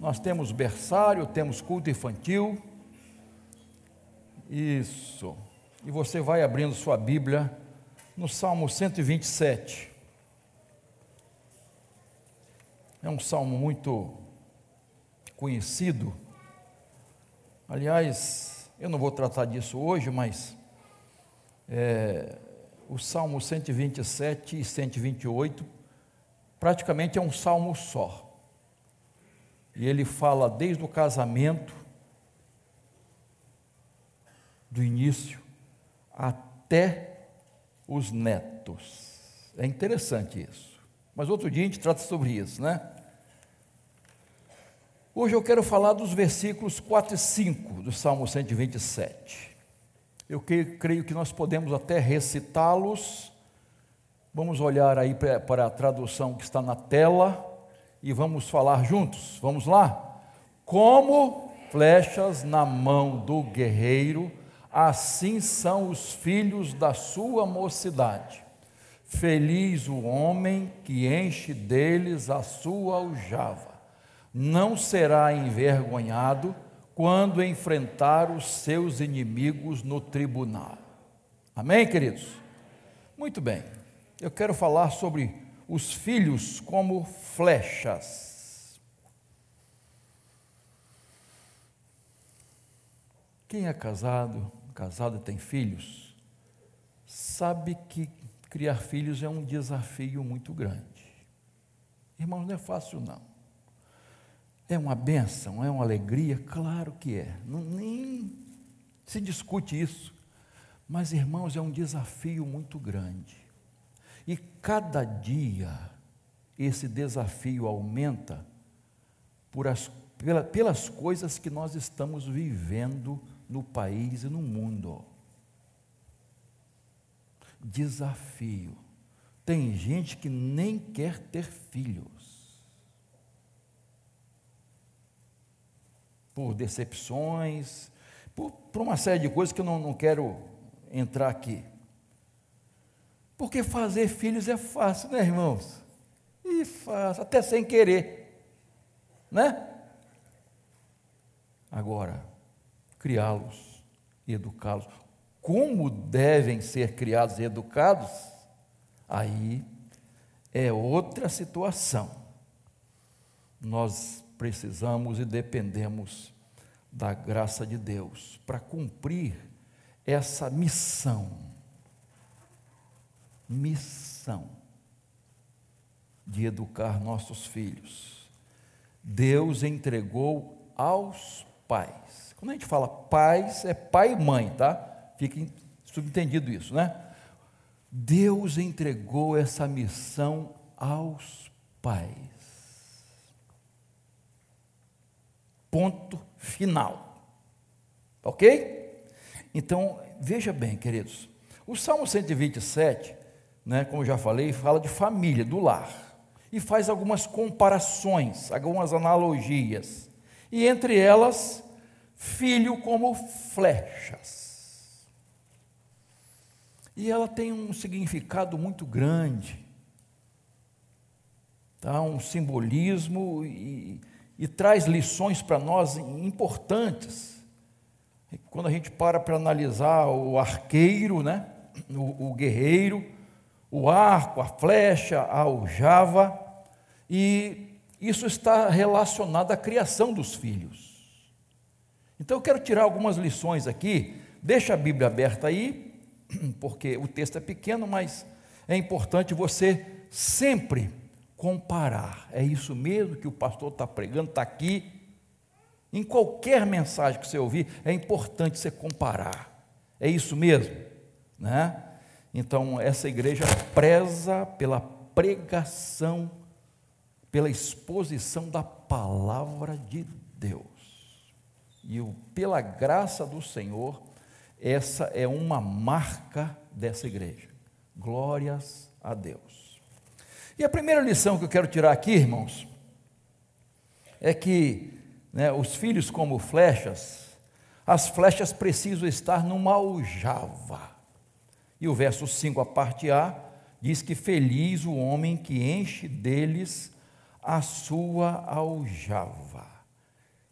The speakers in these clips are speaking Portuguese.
nós temos berçário, temos culto infantil. Isso. E você vai abrindo sua Bíblia no Salmo 127. É um salmo muito conhecido. Aliás, eu não vou tratar disso hoje, mas é, o Salmo 127 e 128 praticamente é um salmo só. E ele fala desde o casamento, do início, até os netos. É interessante isso. Mas outro dia a gente trata sobre isso, né? Hoje eu quero falar dos versículos 4 e 5 do Salmo 127. Eu creio que nós podemos até recitá-los. Vamos olhar aí para a tradução que está na tela e vamos falar juntos. Vamos lá? Como flechas na mão do guerreiro, assim são os filhos da sua mocidade. Feliz o homem que enche deles a sua aljava. Não será envergonhado quando enfrentar os seus inimigos no tribunal. Amém, queridos? Muito bem. Eu quero falar sobre os filhos como flechas. Quem é casado, casado e tem filhos, sabe que criar filhos é um desafio muito grande. Irmãos, não é fácil não. É uma benção, é uma alegria? Claro que é. Não, nem se discute isso. Mas, irmãos, é um desafio muito grande. E cada dia esse desafio aumenta as, pela, pelas coisas que nós estamos vivendo no país e no mundo desafio. Tem gente que nem quer ter filhos. Por decepções, por, por uma série de coisas que eu não, não quero entrar aqui. Porque fazer filhos é fácil, né, irmãos? E fácil, até sem querer, né? Agora, criá-los e educá-los como devem ser criados e educados, aí é outra situação. Nós precisamos e dependemos da graça de Deus para cumprir essa missão. Missão de educar nossos filhos. Deus entregou aos pais. Quando a gente fala pais, é pai e mãe, tá? Fique subentendido isso, né? Deus entregou essa missão aos pais. Ponto final. Ok? Então, veja bem, queridos. O Salmo 127, né, como já falei, fala de família, do lar. E faz algumas comparações, algumas analogias. E entre elas, filho como flechas. E ela tem um significado muito grande, tá? um simbolismo e, e traz lições para nós importantes. Quando a gente para para analisar o arqueiro, né? o, o guerreiro, o arco, a flecha, a aljava, e isso está relacionado à criação dos filhos. Então eu quero tirar algumas lições aqui, deixa a Bíblia aberta aí, porque o texto é pequeno, mas é importante você sempre comparar. É isso mesmo que o pastor está pregando, está aqui. Em qualquer mensagem que você ouvir, é importante você comparar. É isso mesmo, né? Então, essa igreja preza pela pregação, pela exposição da palavra de Deus. E pela graça do Senhor, essa é uma marca dessa igreja. Glórias a Deus. E a primeira lição que eu quero tirar aqui, irmãos, é que né, os filhos, como flechas, as flechas precisam estar numa aljava. E o verso 5, a parte A, diz que feliz o homem que enche deles a sua aljava.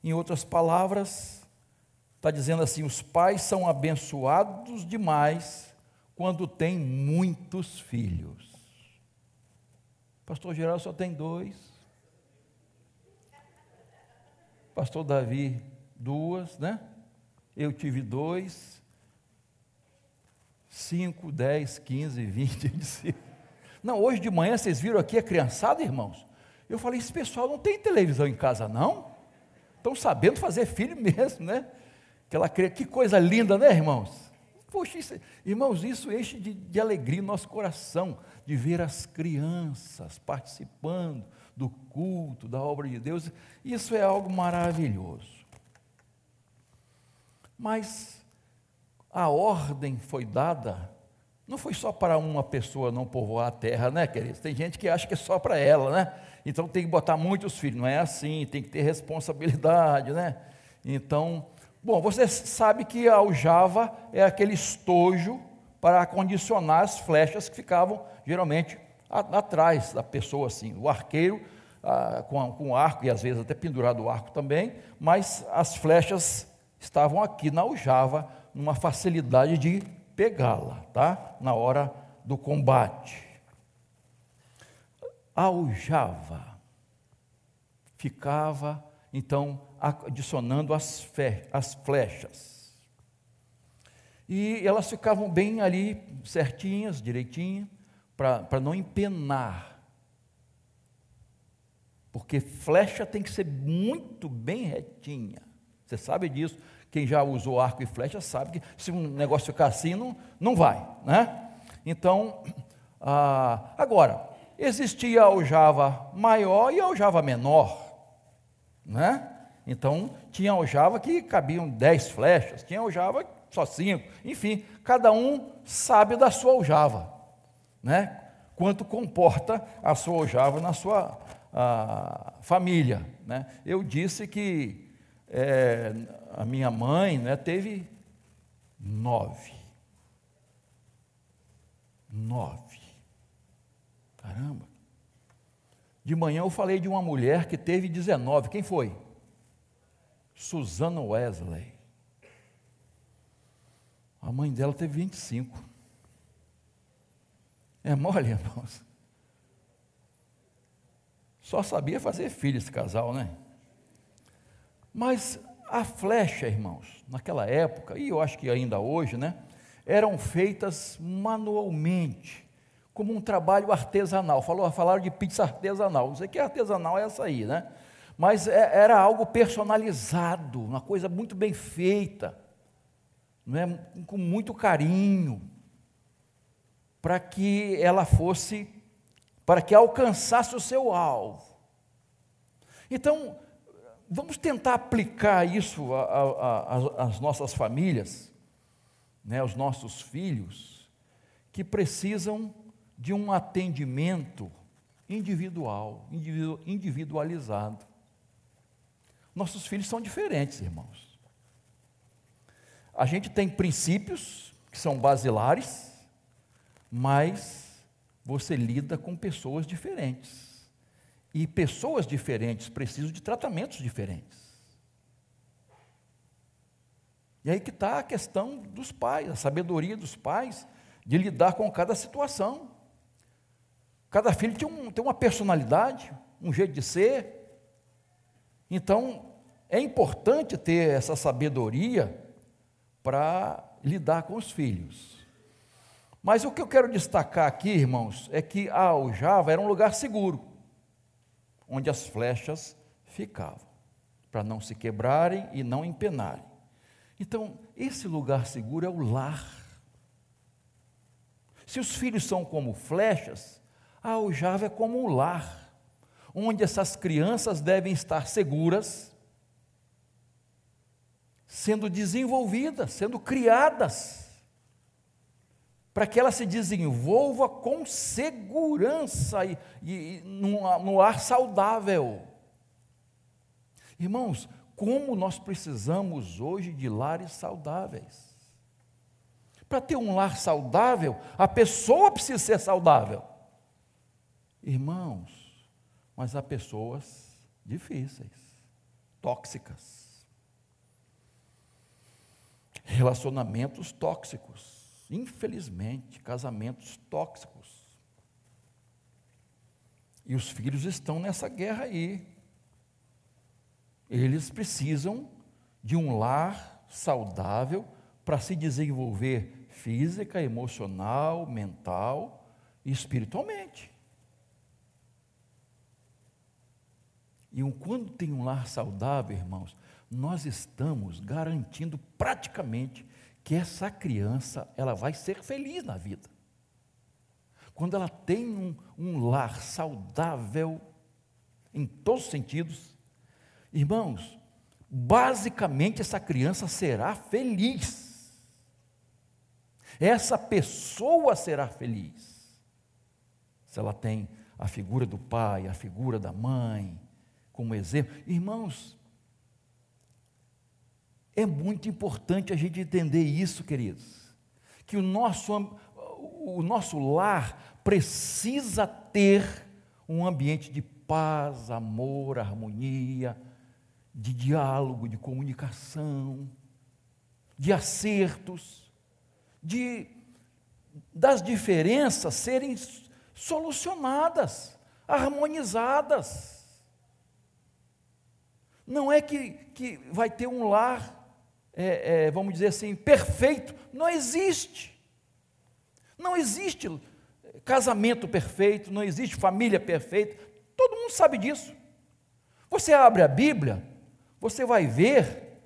Em outras palavras, está dizendo assim: os pais são abençoados demais quando têm muitos filhos. Pastor Geraldo só tem dois. Pastor Davi, duas, né? Eu tive dois. Cinco, dez, quinze, vinte. Não, hoje de manhã vocês viram aqui a criançada, irmãos? Eu falei, esse pessoal não tem televisão em casa, não? Estão sabendo fazer filho mesmo, né? Aquela, que coisa linda, né, irmãos? Poxa, isso, irmãos, isso enche de, de alegria nosso coração, de ver as crianças participando do culto, da obra de Deus. Isso é algo maravilhoso. Mas a ordem foi dada não foi só para uma pessoa não povoar a terra, né, queridos? Tem gente que acha que é só para ela, né? Então tem que botar muitos filhos. Não é assim, tem que ter responsabilidade, né? Então, bom, você sabe que a aljava é aquele estojo para acondicionar as flechas que ficavam geralmente atrás da pessoa, assim. O arqueiro ah, com, com arco, e às vezes até pendurado o arco também, mas as flechas estavam aqui na aljava, numa facilidade de pegá-la, tá? Na hora do combate. Aljava ficava, então, adicionando as, fe, as flechas. E elas ficavam bem ali, certinhas, direitinho, para não empenar. Porque flecha tem que ser muito bem retinha. Você sabe disso. Quem já usou arco e flecha sabe que se um negócio ficar assim, não, não vai. Né? Então, ah, agora, existia a aljava maior e a aljava menor. Né? Então, tinha aljava que cabiam dez flechas, tinha aljava só cinco. Enfim, cada um sabe da sua aljava. Né? Quanto comporta a sua aljava na sua ah, família. Né? Eu disse que é, a minha mãe né, teve nove. Nove. Caramba. De manhã eu falei de uma mulher que teve 19. Quem foi? Susana Wesley. A mãe dela teve 25. É mole, irmãos. Só sabia fazer filho esse casal, né? Mas a flecha, irmãos, naquela época, e eu acho que ainda hoje, né, eram feitas manualmente, como um trabalho artesanal. Falou, falaram de pizza artesanal. Não sei que artesanal é essa aí, né? Mas é, era algo personalizado, uma coisa muito bem feita, né, com muito carinho, para que ela fosse, para que alcançasse o seu alvo. Então, vamos tentar aplicar isso às nossas famílias, né, aos nossos filhos, que precisam de um atendimento individual, individualizado. Nossos filhos são diferentes, irmãos. A gente tem princípios que são basilares, mas você lida com pessoas diferentes. E pessoas diferentes precisam de tratamentos diferentes. E aí que está a questão dos pais, a sabedoria dos pais de lidar com cada situação. Cada filho tem, um, tem uma personalidade, um jeito de ser. Então, é importante ter essa sabedoria para lidar com os filhos. Mas o que eu quero destacar aqui, irmãos, é que a aljava era um lugar seguro onde as flechas ficavam, para não se quebrarem e não empenarem. Então, esse lugar seguro é o lar. Se os filhos são como flechas, a aljava é como um lar, onde essas crianças devem estar seguras, sendo desenvolvidas, sendo criadas para que ela se desenvolva com segurança e, e no, no ar saudável. Irmãos, como nós precisamos hoje de lares saudáveis. Para ter um lar saudável, a pessoa precisa ser saudável. Irmãos, mas há pessoas difíceis. tóxicas, relacionamentos tóxicos, infelizmente, casamentos tóxicos. E os filhos estão nessa guerra aí. Eles precisam de um lar saudável para se desenvolver física, emocional, mental e espiritualmente. E quando tem um lar saudável, irmãos, nós estamos garantindo praticamente que essa criança ela vai ser feliz na vida. Quando ela tem um, um lar saudável, em todos os sentidos, irmãos, basicamente essa criança será feliz. Essa pessoa será feliz. Se ela tem a figura do pai, a figura da mãe, como exemplo. Irmãos, é muito importante a gente entender isso, queridos. Que o nosso, o nosso lar precisa ter um ambiente de paz, amor, harmonia, de diálogo, de comunicação, de acertos, de das diferenças serem solucionadas, harmonizadas. Não é que, que vai ter um lar, é, é, vamos dizer assim, perfeito. Não existe. Não existe casamento perfeito, não existe família perfeita. Todo mundo sabe disso. Você abre a Bíblia, você vai ver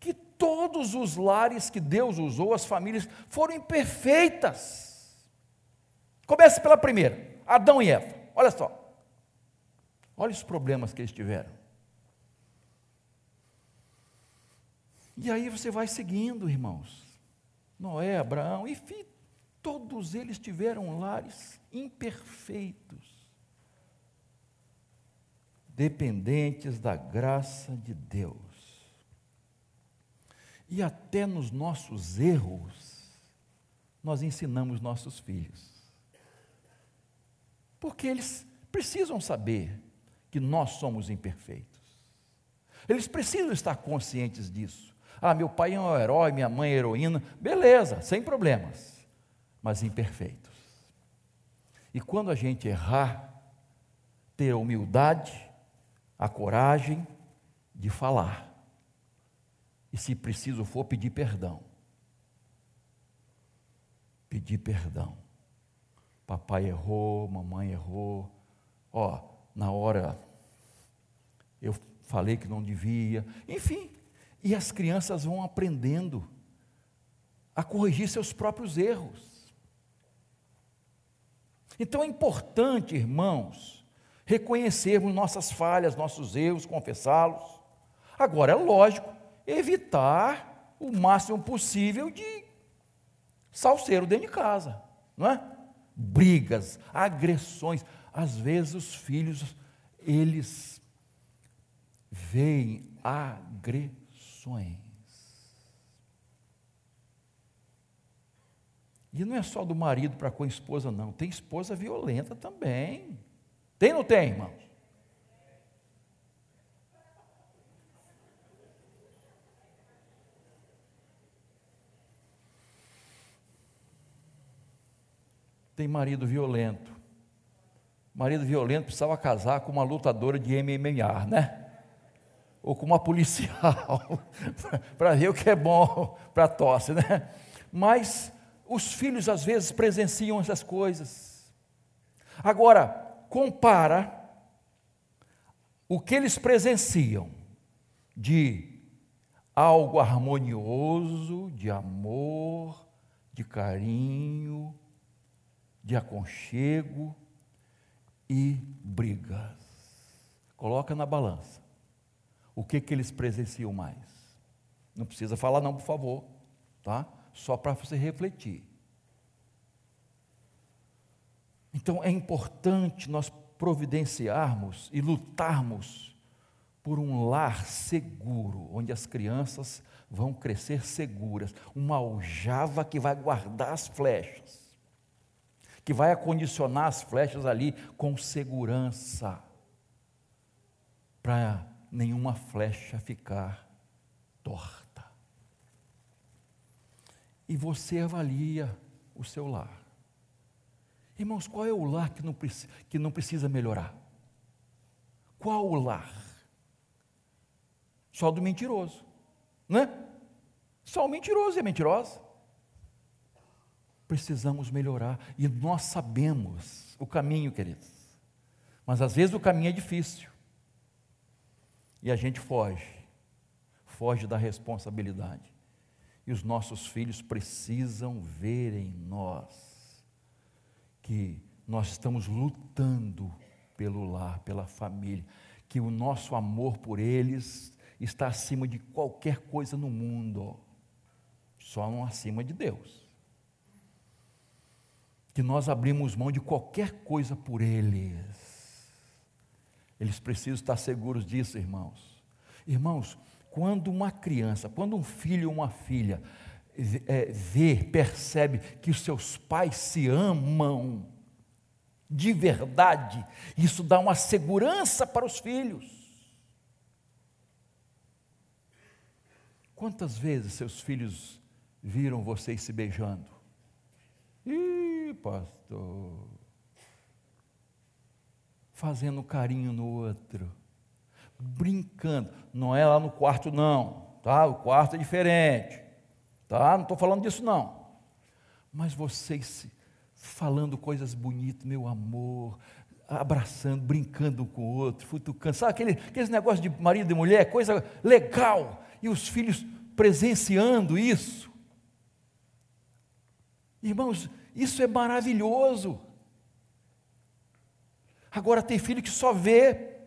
que todos os lares que Deus usou, as famílias, foram imperfeitas. Comece pela primeira, Adão e Eva. Olha só. Olha os problemas que eles tiveram. E aí você vai seguindo, irmãos. Noé, Abraão, enfim, todos eles tiveram lares imperfeitos dependentes da graça de Deus. E até nos nossos erros, nós ensinamos nossos filhos. Porque eles precisam saber que nós somos imperfeitos. Eles precisam estar conscientes disso. Ah, meu pai é um herói, minha mãe é heroína. Beleza, sem problemas, mas imperfeitos. E quando a gente errar, ter humildade, a coragem de falar. E se preciso for, pedir perdão. Pedir perdão. Papai errou, mamãe errou. Ó, na hora eu falei que não devia. Enfim, e as crianças vão aprendendo a corrigir seus próprios erros. Então é importante, irmãos, reconhecermos nossas falhas, nossos erros, confessá-los. Agora, é lógico, evitar o máximo possível de salseiro dentro de casa, não é? Brigas, agressões. Às vezes os filhos, eles veem E não é só do marido para com a esposa, não. Tem esposa violenta também. Tem ou não tem, irmãos? Tem marido violento. Marido violento precisava casar com uma lutadora de MMA, né? Ou com uma policial, para ver o que é bom para tosse, né? Mas os filhos às vezes presenciam essas coisas. Agora, compara o que eles presenciam de algo harmonioso, de amor, de carinho, de aconchego e brigas. Coloca na balança. O que que eles presenciam mais? Não precisa falar não, por favor, tá? Só para você refletir. Então é importante nós providenciarmos e lutarmos por um lar seguro, onde as crianças vão crescer seguras, uma aljava que vai guardar as flechas, que vai acondicionar as flechas ali com segurança, para nenhuma flecha ficar torta. E você avalia o seu lar. Irmãos, qual é o lar que não, que não precisa melhorar? Qual o lar? Só do mentiroso, né? Só o mentiroso e a mentirosa. Precisamos melhorar e nós sabemos o caminho, queridos. Mas às vezes o caminho é difícil. E a gente foge, foge da responsabilidade. E os nossos filhos precisam ver em nós que nós estamos lutando pelo lar, pela família, que o nosso amor por eles está acima de qualquer coisa no mundo, só não acima de Deus. Que nós abrimos mão de qualquer coisa por eles eles precisam estar seguros disso, irmãos. Irmãos, quando uma criança, quando um filho ou uma filha é, vê, percebe que os seus pais se amam de verdade, isso dá uma segurança para os filhos. Quantas vezes seus filhos viram vocês se beijando? Ih, pastor fazendo carinho no outro, brincando. Não é lá no quarto, não, tá? O quarto é diferente, tá? Não estou falando disso, não. Mas vocês falando coisas bonitas, meu amor, abraçando, brincando um com o outro, futucando, sabe aquele, aqueles negócios de marido e mulher, coisa legal, e os filhos presenciando isso. Irmãos, isso é maravilhoso. Agora tem filho que só vê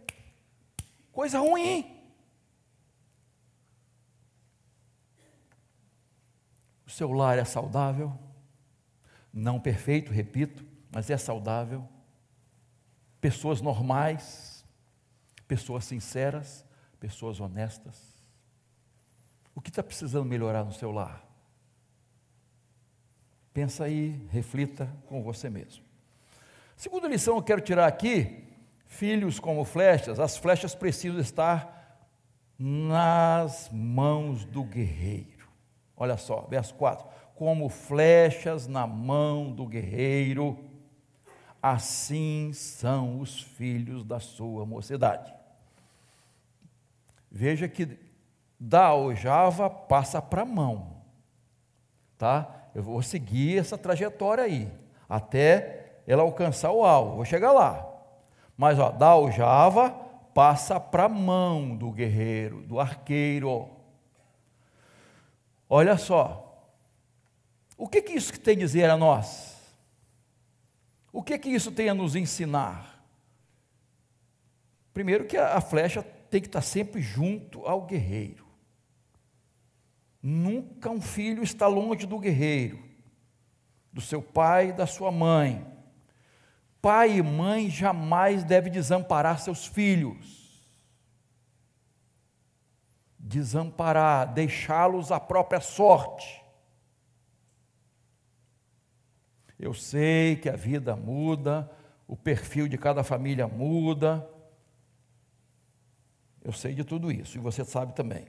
coisa ruim. O seu lar é saudável, não perfeito, repito, mas é saudável. Pessoas normais, pessoas sinceras, pessoas honestas. O que está precisando melhorar no seu lar? Pensa aí, reflita com você mesmo. Segunda lição eu quero tirar aqui: filhos como flechas, as flechas precisam estar nas mãos do guerreiro. Olha só, verso 4: Como flechas na mão do guerreiro, assim são os filhos da sua mocidade. Veja que da aljava passa para a mão, tá? Eu vou seguir essa trajetória aí, até ela alcançar o alvo. Vou chegar lá. Mas ó, da aljava passa para a mão do guerreiro, do arqueiro. Olha só. O que, que isso tem a dizer a nós? O que, que isso tem a nos ensinar? Primeiro que a flecha tem que estar sempre junto ao guerreiro. Nunca um filho está longe do guerreiro, do seu pai da sua mãe. Pai e mãe jamais devem desamparar seus filhos. Desamparar, deixá-los à própria sorte. Eu sei que a vida muda, o perfil de cada família muda. Eu sei de tudo isso e você sabe também.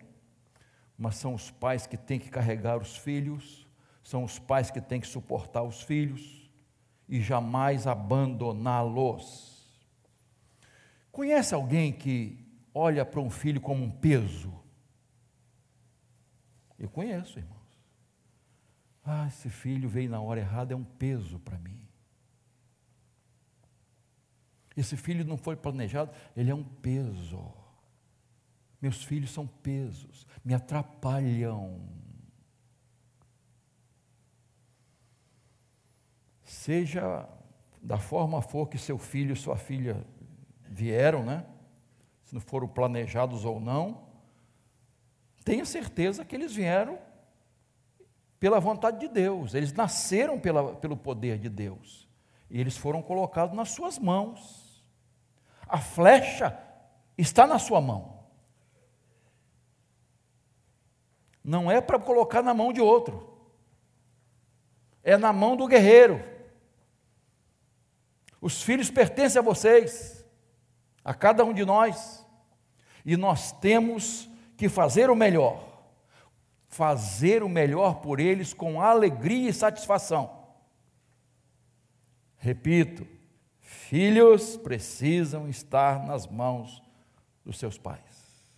Mas são os pais que têm que carregar os filhos, são os pais que têm que suportar os filhos e jamais abandoná-los. Conhece alguém que olha para um filho como um peso? Eu conheço, irmãos. Ah, esse filho veio na hora errada, é um peso para mim. Esse filho não foi planejado, ele é um peso. Meus filhos são pesos, me atrapalham. Seja da forma for que seu filho e sua filha vieram, né? Se não foram planejados ou não, tenha certeza que eles vieram pela vontade de Deus, eles nasceram pela, pelo poder de Deus, e eles foram colocados nas suas mãos. A flecha está na sua mão. Não é para colocar na mão de outro, é na mão do guerreiro. Os filhos pertencem a vocês, a cada um de nós. E nós temos que fazer o melhor. Fazer o melhor por eles com alegria e satisfação. Repito, filhos precisam estar nas mãos dos seus pais.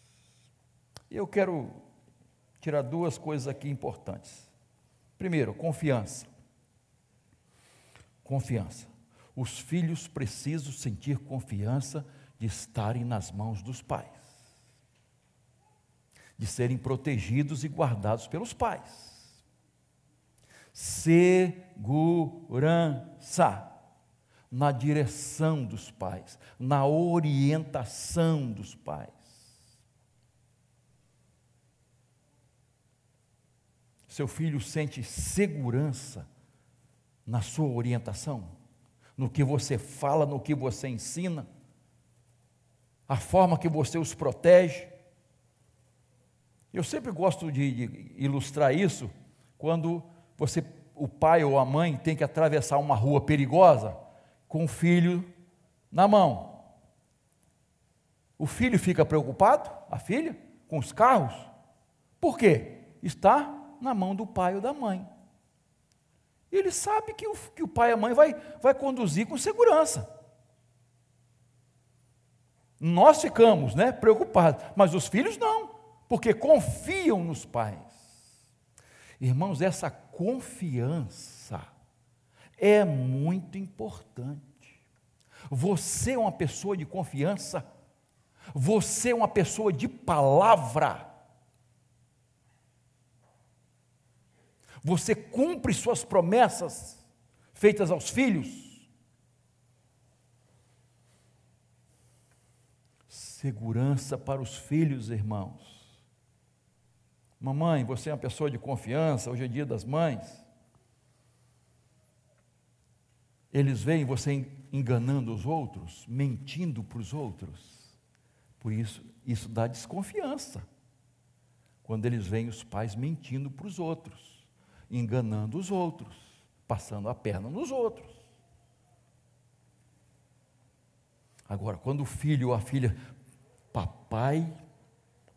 Eu quero tirar duas coisas aqui importantes. Primeiro, confiança. Confiança. Os filhos precisam sentir confiança de estarem nas mãos dos pais, de serem protegidos e guardados pelos pais. Segurança na direção dos pais, na orientação dos pais. Seu filho sente segurança na sua orientação, no que você fala, no que você ensina, a forma que você os protege. Eu sempre gosto de, de ilustrar isso quando você, o pai ou a mãe, tem que atravessar uma rua perigosa com o filho na mão. O filho fica preocupado, a filha, com os carros. Por quê? Está na mão do pai ou da mãe. Ele sabe que o, que o pai e a mãe vai, vai conduzir com segurança. Nós ficamos né, preocupados, mas os filhos não, porque confiam nos pais. Irmãos, essa confiança é muito importante. Você é uma pessoa de confiança, você é uma pessoa de palavra. Você cumpre suas promessas feitas aos filhos. Segurança para os filhos, irmãos. Mamãe, você é uma pessoa de confiança, hoje é dia das mães. Eles veem você enganando os outros, mentindo para os outros. Por isso, isso dá desconfiança. Quando eles veem os pais mentindo para os outros, enganando os outros, passando a perna nos outros. Agora, quando o filho ou a filha, papai,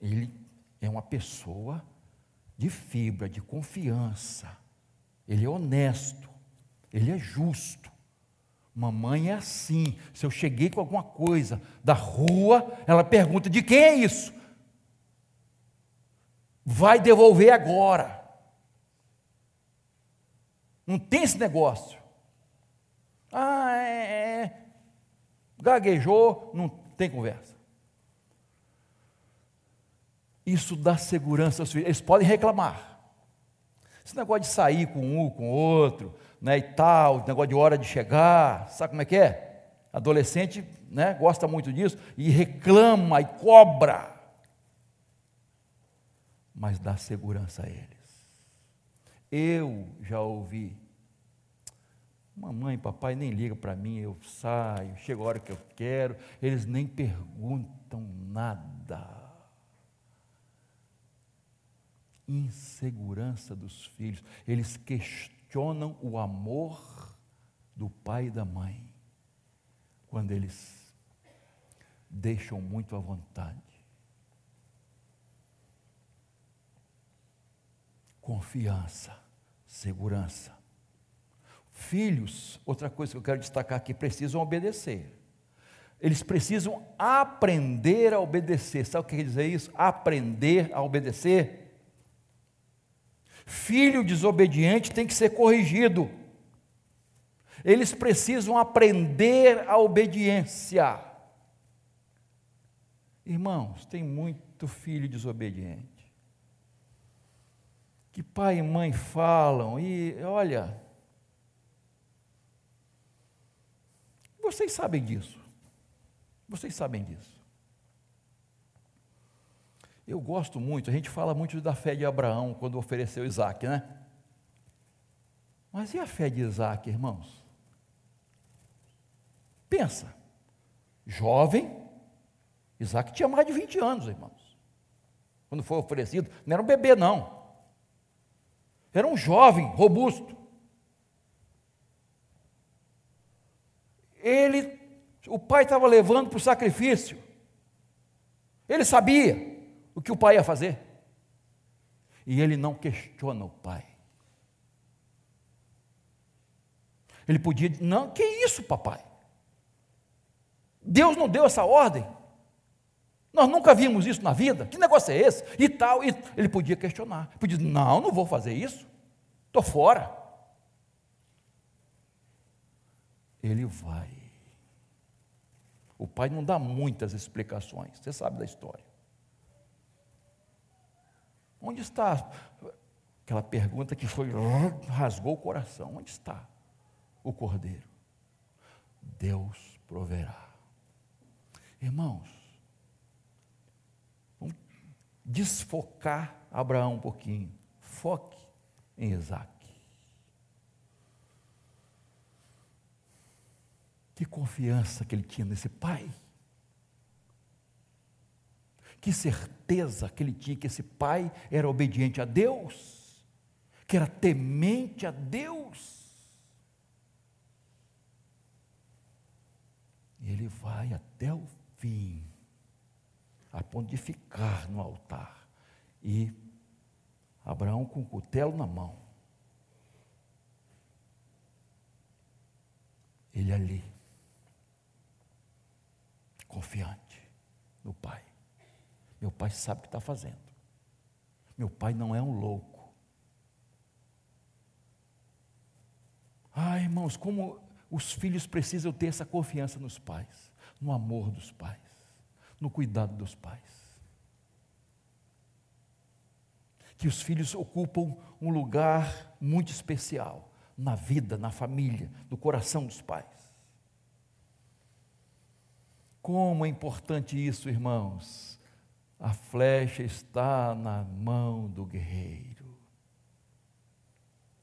ele é uma pessoa de fibra, de confiança, ele é honesto, ele é justo, Mamãe é assim. Se eu cheguei com alguma coisa da rua, ela pergunta: de quem é isso? Vai devolver agora. Não tem esse negócio. Ah, é, é. Gaguejou, não tem conversa. Isso dá segurança aos filhos. Eles podem reclamar. Esse negócio de sair com um, com outro, né, e tal, negócio de hora de chegar, sabe como é que é? Adolescente né, gosta muito disso e reclama e cobra, mas dá segurança a eles. Eu já ouvi, mamãe, papai nem liga para mim, eu saio, chega a hora que eu quero, eles nem perguntam nada. Insegurança dos filhos, eles questionam o amor do pai e da mãe quando eles deixam muito à vontade. Confiança, segurança. Filhos, outra coisa que eu quero destacar aqui, precisam obedecer. Eles precisam aprender a obedecer. Sabe o que quer dizer isso? Aprender a obedecer. Filho desobediente tem que ser corrigido. Eles precisam aprender a obediência. Irmãos, tem muito filho desobediente. Que pai e mãe falam e olha, vocês sabem disso. Vocês sabem disso. Eu gosto muito, a gente fala muito da fé de Abraão quando ofereceu Isaac, né? Mas e a fé de Isaac, irmãos? Pensa, jovem, Isaac tinha mais de 20 anos, irmãos, quando foi oferecido, não era um bebê, não, era um jovem, robusto. Ele, o pai estava levando para o sacrifício, Ele sabia o que o pai ia fazer. E ele não questiona o pai. Ele podia Não, que isso, papai? Deus não deu essa ordem. Nós nunca vimos isso na vida. Que negócio é esse? E tal. E ele podia questionar. Podia dizer: Não, não vou fazer isso. Estou fora. Ele vai. O pai não dá muitas explicações. Você sabe da história. Onde está? Aquela pergunta que foi rasgou o coração. Onde está o cordeiro? Deus proverá. Irmãos, desfocar Abraão um pouquinho. Foque em Isaac. Que confiança que ele tinha nesse pai. Que certeza que ele tinha que esse pai era obediente a Deus, que era temente a Deus. E ele vai até o fim, a ponto de ficar no altar. E Abraão com o cutelo na mão. Ele ali, confiante no Pai. Meu pai sabe o que está fazendo. Meu pai não é um louco. Ah, irmãos, como os filhos precisam ter essa confiança nos pais, no amor dos pais, no cuidado dos pais. Que os filhos ocupam um lugar muito especial na vida, na família, no coração dos pais. Como é importante isso, irmãos. A flecha está na mão do guerreiro,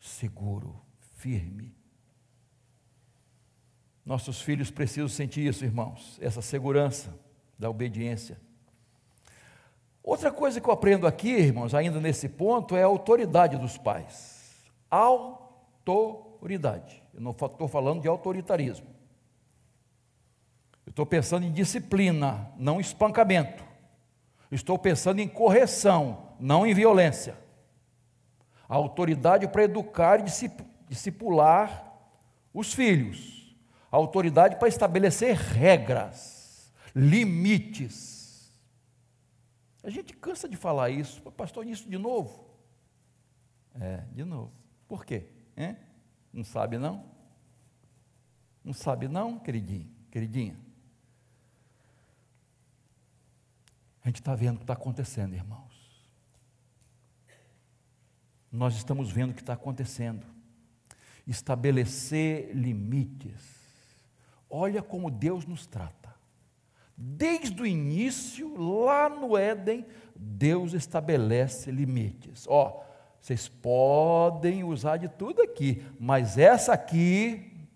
seguro, firme nossos filhos precisam sentir isso, irmãos, essa segurança da obediência. Outra coisa que eu aprendo aqui, irmãos, ainda nesse ponto, é a autoridade dos pais. Autoridade. Eu não estou falando de autoritarismo. Eu estou pensando em disciplina, não espancamento. Estou pensando em correção, não em violência. A autoridade para educar e discipular os filhos autoridade para estabelecer regras, limites. A gente cansa de falar isso, pastor, isso de novo? É, de novo. Por quê? Hein? Não sabe não? Não sabe não, queridinho, queridinha? A gente está vendo o que está acontecendo, irmãos. Nós estamos vendo o que está acontecendo. Estabelecer limites Olha como Deus nos trata. Desde o início, lá no Éden, Deus estabelece limites. Ó, vocês podem usar de tudo aqui, mas essa aqui,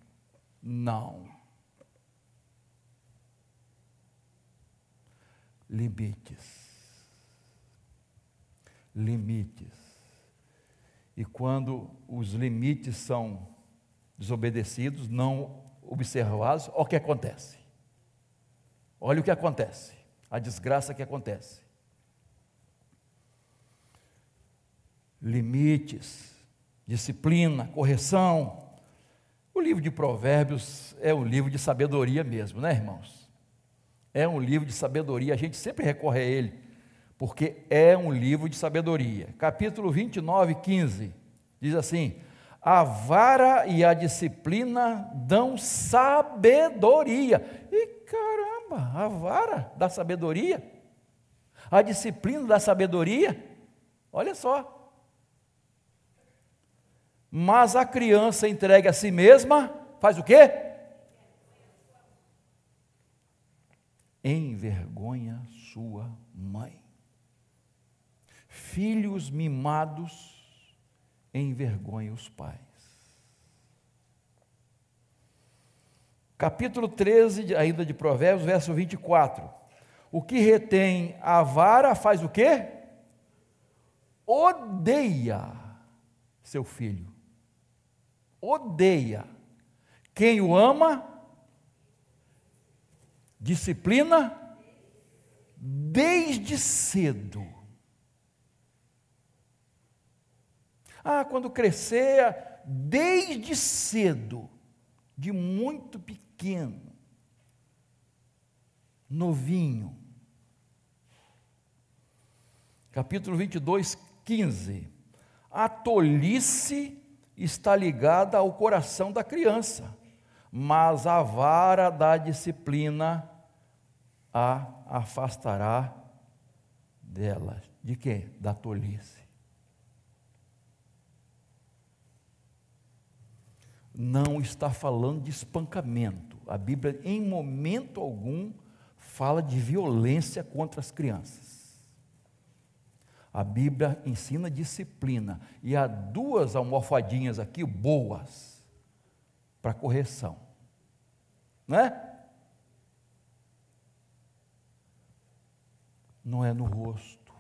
não. Limites. Limites. E quando os limites são desobedecidos, não observados, o que acontece. Olha o que acontece, a desgraça que acontece. Limites, disciplina, correção. O livro de Provérbios é um livro de sabedoria mesmo, né, irmãos? É um livro de sabedoria, a gente sempre recorre a ele, porque é um livro de sabedoria. Capítulo 29, 15, diz assim: a vara e a disciplina dão sabedoria. E caramba, a vara da sabedoria, a disciplina da sabedoria, olha só. Mas a criança entregue a si mesma, faz o quê? Envergonha sua mãe. Filhos mimados envergonha os pais. Capítulo 13, ainda de Provérbios, verso 24. O que retém a vara faz o quê? Odeia seu filho. Odeia. Quem o ama, disciplina desde cedo. Ah, quando crescer, desde cedo, de muito pequeno, novinho. Capítulo 22, 15. A tolice está ligada ao coração da criança, mas a vara da disciplina a afastará dela. De quê? Da tolice. Não está falando de espancamento. A Bíblia, em momento algum, fala de violência contra as crianças. A Bíblia ensina disciplina. E há duas almofadinhas aqui boas para correção. Não é? Não é no rosto.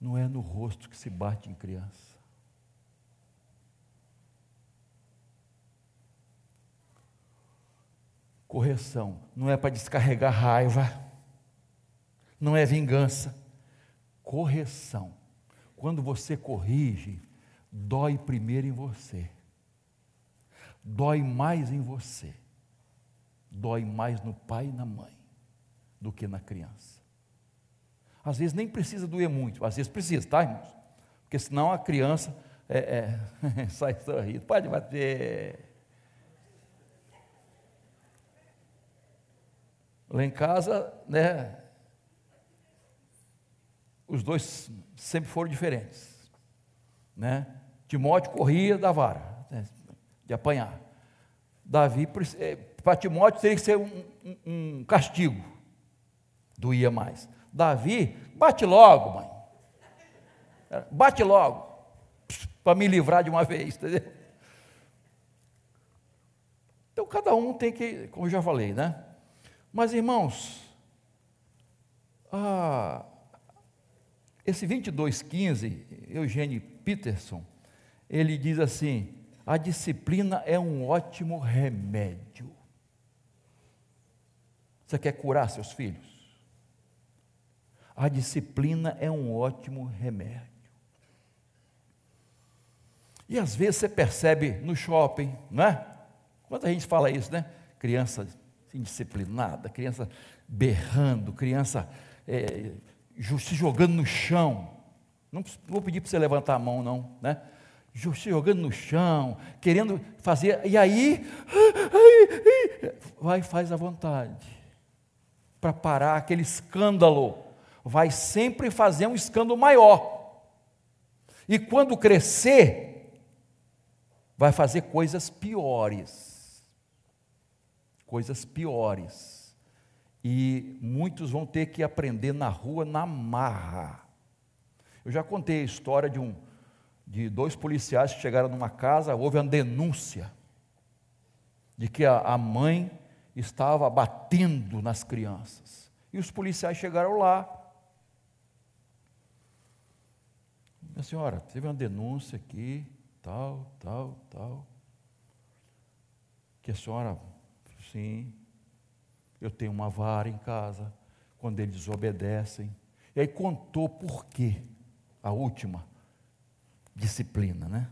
Não é no rosto que se bate em criança. Correção não é para descarregar raiva, não é vingança. Correção. Quando você corrige, dói primeiro em você, dói mais em você, dói mais no pai e na mãe do que na criança. Às vezes nem precisa doer muito, às vezes precisa, tá, irmãos? Porque senão a criança é, é, sai sorrindo, pode bater. Lá em casa, né, os dois sempre foram diferentes. Né? Timóteo corria da vara, né, de apanhar. Davi, para Timóteo, teria que ser um, um, um castigo, doía mais. Davi, bate logo, mãe. Bate logo, para me livrar de uma vez, entendeu? Então cada um tem que, como eu já falei, né? Mas irmãos, ah, esse 2215, Eugênio Peterson, ele diz assim: a disciplina é um ótimo remédio. Você quer curar seus filhos? A disciplina é um ótimo remédio. E às vezes você percebe no shopping, não é? Quando a gente fala isso, né? Criança indisciplinada, criança berrando, criança é, se jogando no chão. Não vou pedir para você levantar a mão, não, né? Se jogando no chão, querendo fazer, e aí, vai faz a vontade, para parar aquele escândalo, vai sempre fazer um escândalo maior, e quando crescer, vai fazer coisas piores, coisas piores e muitos vão ter que aprender na rua, na marra. Eu já contei a história de, um, de dois policiais que chegaram numa casa, houve uma denúncia de que a, a mãe estava batendo nas crianças. E os policiais chegaram lá. Minha senhora, teve uma denúncia aqui, tal, tal, tal. Que a senhora, sim, eu tenho uma vara em casa, quando eles desobedecem. E aí contou por quê, a última, disciplina, né?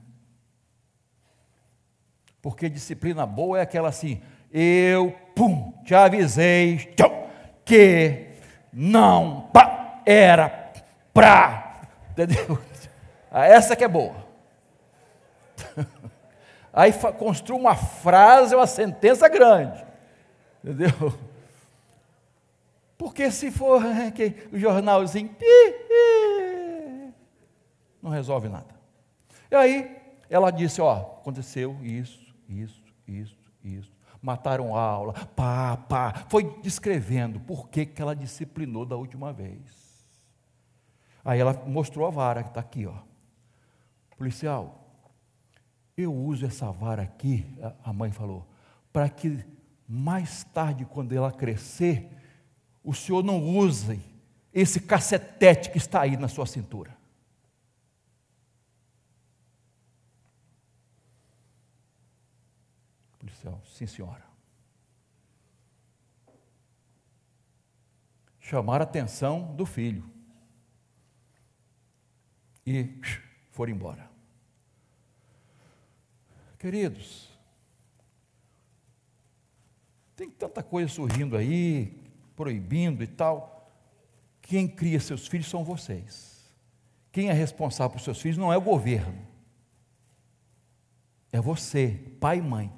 Porque disciplina boa é aquela assim, eu, pum, te avisei, que não pá, era pra, entendeu? Ah, essa que é boa. Aí construa uma frase, uma sentença grande, entendeu? Porque se for que o jornalzinho não resolve nada. E aí ela disse: Ó, aconteceu isso, isso, isso, isso. Mataram a aula, pá, pá. Foi descrevendo por que, que ela disciplinou da última vez. Aí ela mostrou a vara que está aqui, ó. Policial, eu uso essa vara aqui, a mãe falou, para que mais tarde, quando ela crescer, o senhor não use esse cacetete que está aí na sua cintura. Policial, sim senhora. chamar a atenção do filho. E foram embora. Queridos, tem tanta coisa surgindo aí, proibindo e tal. Quem cria seus filhos são vocês. Quem é responsável por seus filhos não é o governo. É você, pai e mãe.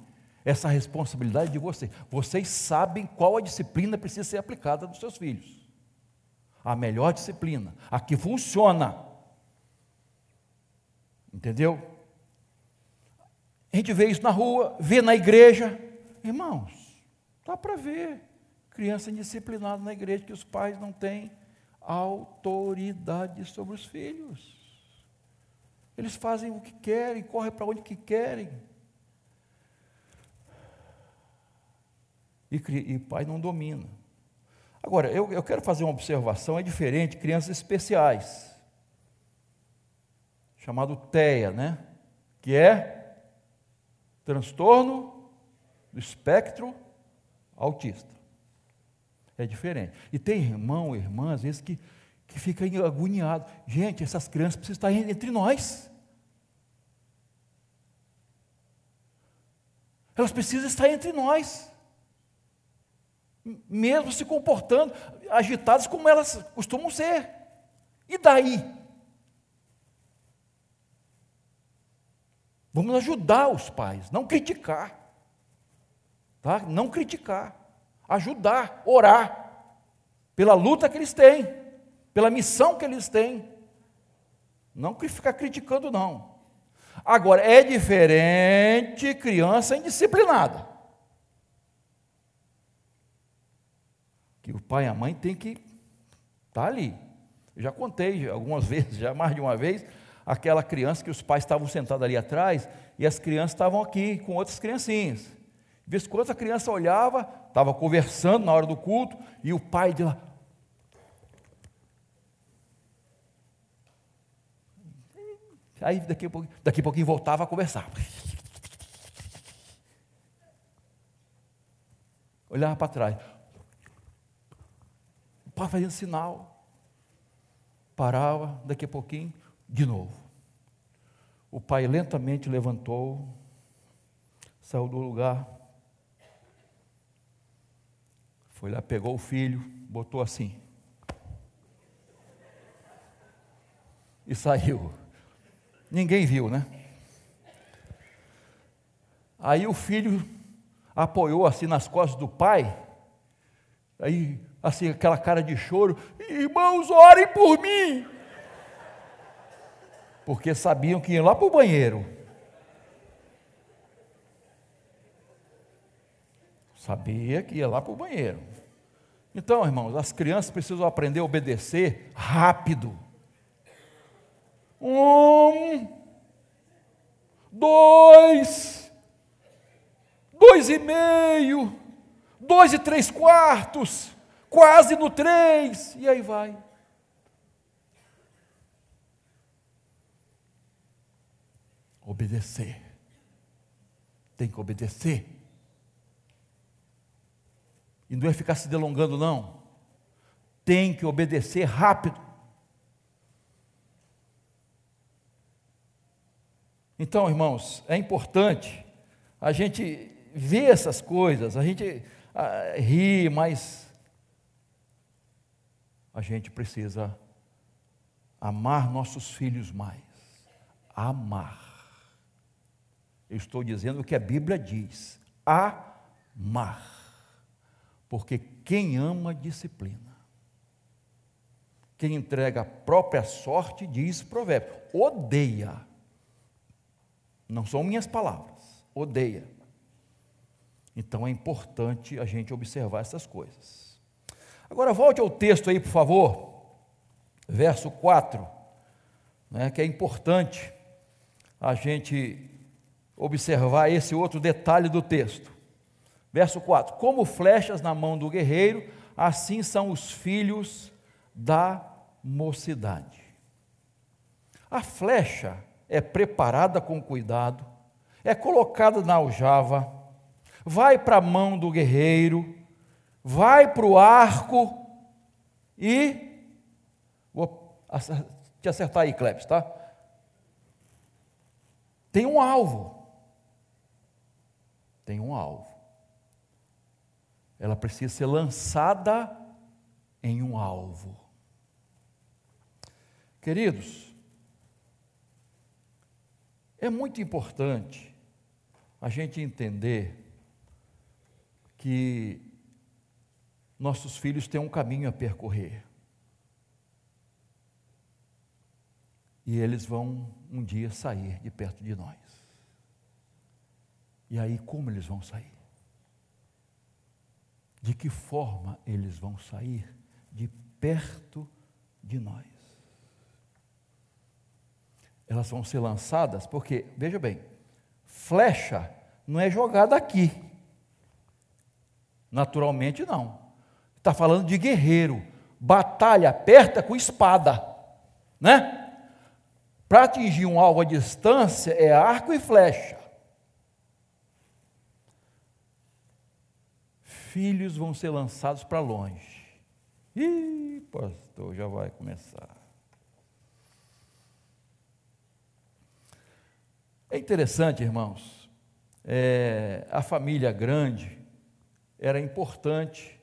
Essa responsabilidade é de você. Vocês sabem qual a disciplina precisa ser aplicada nos seus filhos. A melhor disciplina, a que funciona. Entendeu? A gente vê isso na rua, vê na igreja. Irmãos, dá para ver criança indisciplinada na igreja que os pais não têm autoridade sobre os filhos. Eles fazem o que querem, correm para onde que querem. E, e pai não domina. Agora, eu, eu quero fazer uma observação, é diferente, crianças especiais, chamado TEA, né? Que é transtorno do espectro autista. É diferente. E tem irmão, irmã, às vezes, que, que fica agoniado. Gente, essas crianças precisam estar entre nós. Elas precisam estar entre nós. Mesmo se comportando agitadas como elas costumam ser. E daí? Vamos ajudar os pais, não criticar. Tá? Não criticar, ajudar, orar pela luta que eles têm, pela missão que eles têm. Não ficar criticando, não. Agora, é diferente criança indisciplinada. Que o pai e a mãe têm que estar tá ali. Eu já contei algumas vezes, já mais de uma vez, aquela criança que os pais estavam sentados ali atrás e as crianças estavam aqui com outras criancinhas. Vez quando a criança olhava, estava conversando na hora do culto, e o pai de lá. Aí daqui a pouquinho, daqui a pouquinho voltava a conversar. Olhava para trás. O pai fazendo sinal. Parava, daqui a pouquinho, de novo. O pai lentamente levantou, saiu do lugar, foi lá, pegou o filho, botou assim. E saiu. Ninguém viu, né? Aí o filho apoiou assim nas costas do pai. Aí, assim, aquela cara de choro: Irmãos, orem por mim. Porque sabiam que iam lá para o banheiro. Sabia que ia lá para o banheiro. Então, irmãos, as crianças precisam aprender a obedecer rápido. Um, dois, dois e meio, dois e três quartos, quase no três, e aí vai. Obedecer. Tem que obedecer. E não é ficar se delongando, não. Tem que obedecer rápido. Então, irmãos, é importante a gente ver essas coisas, a gente ah, ri, mas a gente precisa amar nossos filhos mais. Amar. Eu estou dizendo o que a Bíblia diz: amar. Porque quem ama disciplina. Quem entrega a própria sorte, diz provérbio, odeia. Não são minhas palavras, odeia. Então é importante a gente observar essas coisas. Agora volte ao texto aí, por favor, verso 4, né, que é importante a gente observar esse outro detalhe do texto. Verso 4: Como flechas na mão do guerreiro, assim são os filhos da mocidade. A flecha é preparada com cuidado, é colocada na aljava, vai para a mão do guerreiro, vai para o arco, e vou te acertar aí, Cleves, tá? Tem um alvo. Tem um alvo. Ela precisa ser lançada em um alvo. Queridos, é muito importante a gente entender que nossos filhos têm um caminho a percorrer. E eles vão um dia sair de perto de nós. E aí, como eles vão sair? De que forma eles vão sair de perto de nós? Elas vão ser lançadas, porque, veja bem, flecha não é jogada aqui. Naturalmente, não. Está falando de guerreiro. Batalha aperta com espada. Né? Para atingir um alvo à distância é arco e flecha. Filhos vão ser lançados para longe. Ih, pastor, já vai começar. É interessante, irmãos, é, a família grande era importante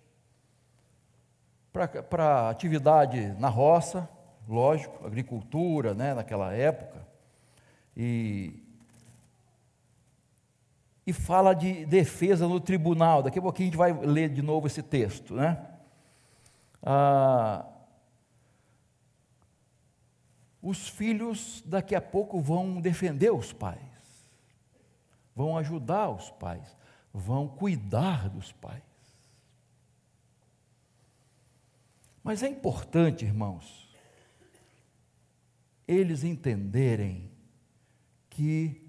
para atividade na roça, lógico, agricultura, né, naquela época, e, e fala de defesa no tribunal. Daqui a pouquinho a gente vai ler de novo esse texto, né? Ah, os filhos daqui a pouco vão defender os pais, vão ajudar os pais, vão cuidar dos pais. Mas é importante, irmãos, eles entenderem que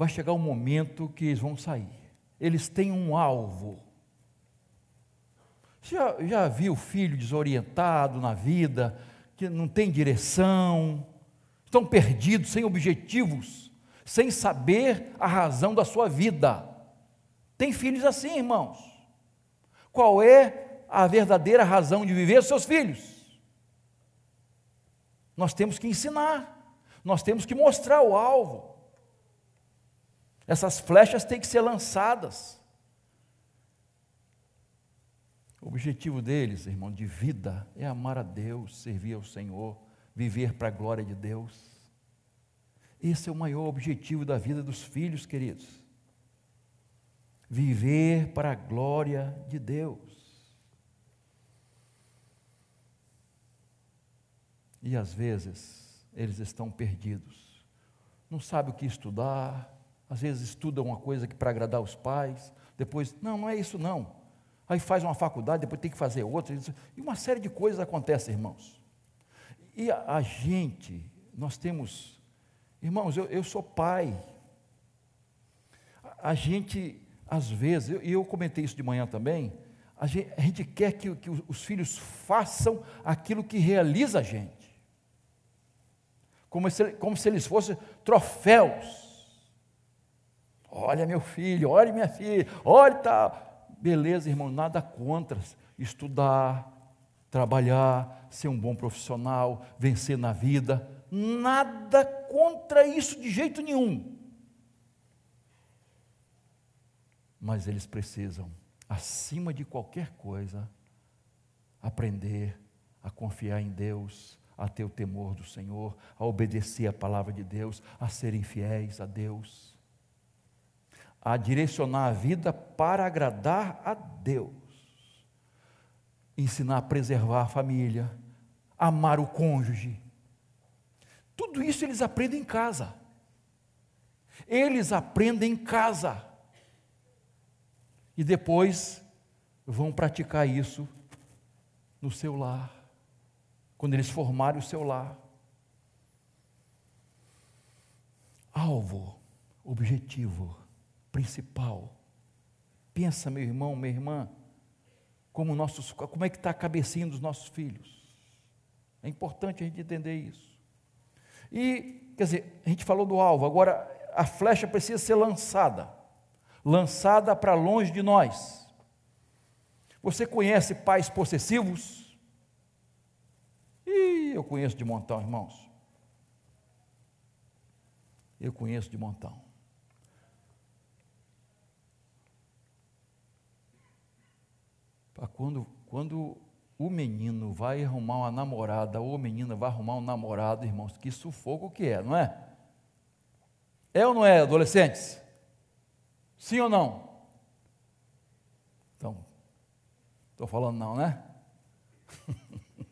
vai chegar um momento que eles vão sair. Eles têm um alvo. Já, já viu filho desorientado na vida, que não tem direção, estão perdidos, sem objetivos, sem saber a razão da sua vida. Tem filhos assim, irmãos. Qual é a verdadeira razão de viver seus filhos? Nós temos que ensinar, nós temos que mostrar o alvo. Essas flechas têm que ser lançadas. O objetivo deles, irmão, de vida é amar a Deus, servir ao Senhor, viver para a glória de Deus. Esse é o maior objetivo da vida dos filhos, queridos. Viver para a glória de Deus. E às vezes eles estão perdidos, não sabem o que estudar, às vezes estudam uma coisa que para agradar os pais, depois, não, não é isso não. Aí faz uma faculdade, depois tem que fazer outra, e uma série de coisas acontecem, irmãos. E a, a gente, nós temos, irmãos, eu, eu sou pai, a, a gente, às vezes, e eu, eu comentei isso de manhã também, a gente, a gente quer que, que os filhos façam aquilo que realiza a gente como se, como se eles fossem troféus. Olha meu filho, olha minha filha, olha tal. Beleza, irmão, nada contra estudar, trabalhar, ser um bom profissional, vencer na vida. Nada contra isso de jeito nenhum. Mas eles precisam, acima de qualquer coisa, aprender a confiar em Deus, a ter o temor do Senhor, a obedecer a palavra de Deus, a serem fiéis a Deus, a direcionar a vida para agradar a Deus, ensinar a preservar a família, amar o cônjuge. Tudo isso eles aprendem em casa. Eles aprendem em casa. E depois vão praticar isso no seu lar quando eles formarem o seu lar. Alvo, objetivo, principal. Pensa, meu irmão, minha irmã, como, nossos, como é que está a cabecinha dos nossos filhos. É importante a gente entender isso. E, quer dizer, a gente falou do alvo, agora a flecha precisa ser lançada lançada para longe de nós. Você conhece pais possessivos? Ih, eu conheço de montão, irmãos. Eu conheço de montão. Quando, quando o menino vai arrumar uma namorada, ou a menina vai arrumar um namorado, irmãos, que sufoco que é, não é? É ou não é, adolescentes? Sim ou não? Então, estou falando não, né?